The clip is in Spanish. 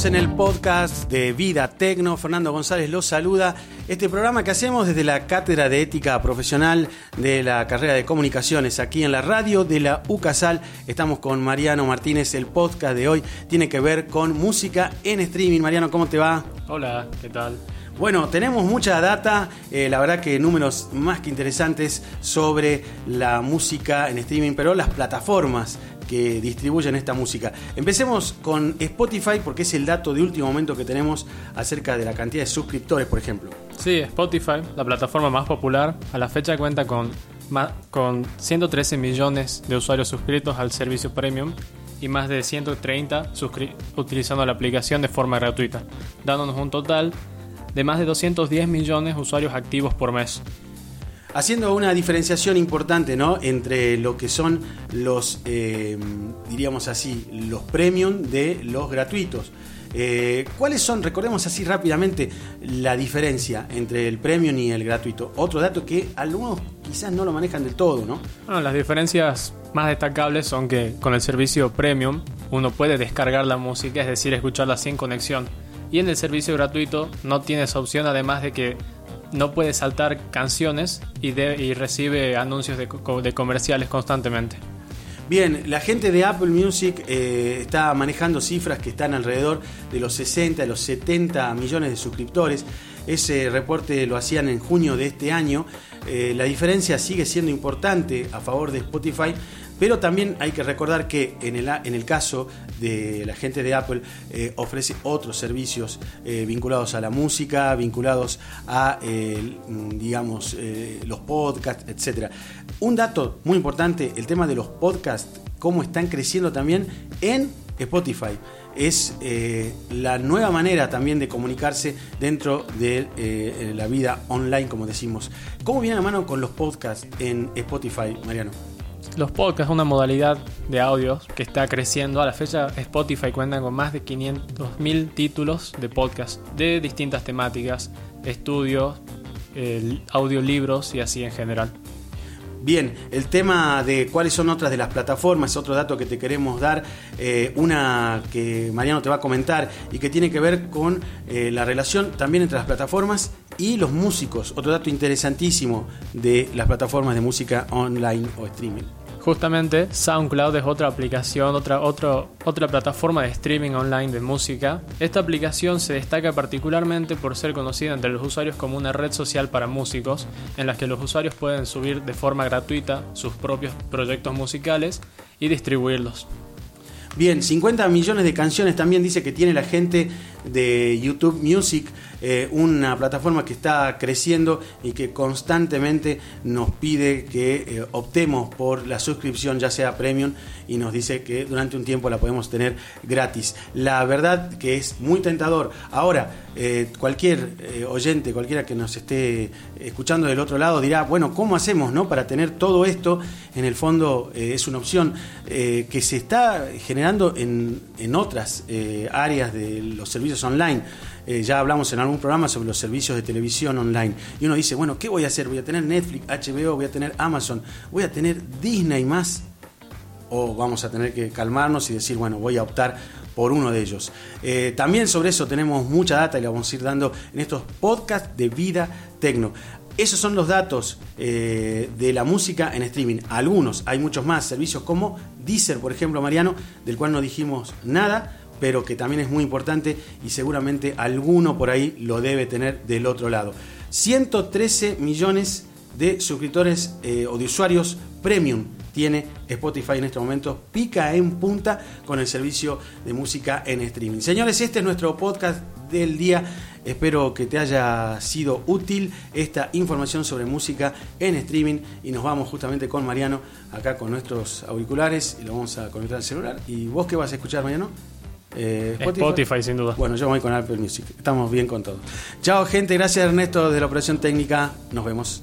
Estamos en el podcast de Vida Tecno. Fernando González los saluda. Este programa que hacemos desde la Cátedra de Ética Profesional de la carrera de Comunicaciones aquí en la radio de la UCASAL. Estamos con Mariano Martínez. El podcast de hoy tiene que ver con música en streaming. Mariano, ¿cómo te va? Hola, ¿qué tal? Bueno, tenemos mucha data, eh, la verdad que números más que interesantes sobre la música en streaming, pero las plataformas que distribuyen esta música. Empecemos con Spotify porque es el dato de último momento que tenemos acerca de la cantidad de suscriptores, por ejemplo. Sí, Spotify, la plataforma más popular, a la fecha cuenta con, con 113 millones de usuarios suscritos al servicio premium y más de 130 utilizando la aplicación de forma gratuita, dándonos un total de más de 210 millones de usuarios activos por mes haciendo una diferenciación importante ¿no? entre lo que son los, eh, diríamos así, los premium de los gratuitos. Eh, ¿Cuáles son, recordemos así rápidamente, la diferencia entre el premium y el gratuito? Otro dato que algunos quizás no lo manejan del todo, ¿no? Bueno, las diferencias más destacables son que con el servicio premium uno puede descargar la música, es decir, escucharla sin conexión. Y en el servicio gratuito no tiene opción, además de que no puede saltar canciones y, recibe anuncios de, comerciales constantemente. Bien, la gente de Apple Music eh, está manejando cifras que están alrededor de los 60, de los 70 millones de suscriptores. Ese reporte lo hacían en junio de este año. Eh, la diferencia sigue siendo importante a favor de Spotify, pero también hay que recordar que en el, en el caso de la gente de Apple eh, ofrece otros servicios eh, vinculados a la música, vinculados a, digamos, los podcasts, etc. Un dato muy importante, el tema de los podcasts, cómo están creciendo también en Spotify es eh, la nueva manera también de comunicarse dentro de eh, la vida online, como decimos. ¿Cómo viene la mano con los podcasts en Spotify, Mariano? Los podcasts, una modalidad de audios que está creciendo. A la fecha, Spotify cuenta con más de 500.000 títulos de podcast de distintas temáticas, estudios, audiolibros y así en general. Bien, el tema de cuáles son otras de las plataformas, otro dato que te queremos dar, eh, una que Mariano te va a comentar y que tiene que ver con eh, la relación también entre las plataformas y los músicos, otro dato interesantísimo de las plataformas de música online o streaming. Justamente SoundCloud es otra aplicación, otra, otra plataforma de streaming online de música. Esta aplicación se destaca particularmente por ser conocida entre los usuarios como una red social para músicos, en la que los usuarios pueden subir de forma gratuita sus propios proyectos musicales y distribuirlos. Bien, 50 millones de canciones también dice que tiene la gente de YouTube Music, eh, una plataforma que está creciendo y que constantemente nos pide que eh, optemos por la suscripción, ya sea premium, y nos dice que durante un tiempo la podemos tener gratis. La verdad que es muy tentador. Ahora, eh, cualquier oyente, cualquiera que nos esté escuchando del otro lado dirá, bueno, ¿cómo hacemos no? para tener todo esto? En el fondo es una opción que se está generando en, en otras áreas de los servicios online. Eh, ya hablamos en algún programa sobre los servicios de televisión online. Y uno dice, bueno, ¿qué voy a hacer? ¿Voy a tener Netflix, HBO, voy a tener Amazon, voy a tener Disney más? O vamos a tener que calmarnos y decir, bueno, voy a optar por uno de ellos. Eh, también sobre eso tenemos mucha data y la vamos a ir dando en estos podcasts de vida tecno. Esos son los datos eh, de la música en streaming. Algunos, hay muchos más servicios como Deezer, por ejemplo, Mariano, del cual no dijimos nada, pero que también es muy importante y seguramente alguno por ahí lo debe tener del otro lado. 113 millones de suscriptores eh, o de usuarios premium tiene Spotify en este momento, pica en punta con el servicio de música en streaming. Señores, este es nuestro podcast del día. Espero que te haya sido útil esta información sobre música en streaming y nos vamos justamente con Mariano acá con nuestros auriculares y lo vamos a conectar al celular. ¿Y vos qué vas a escuchar, Mariano? Eh, Spotify. sin duda. Bueno, yo voy con Apple Music. Estamos bien con todo. Chao, gente. Gracias, Ernesto, de la operación técnica. Nos vemos.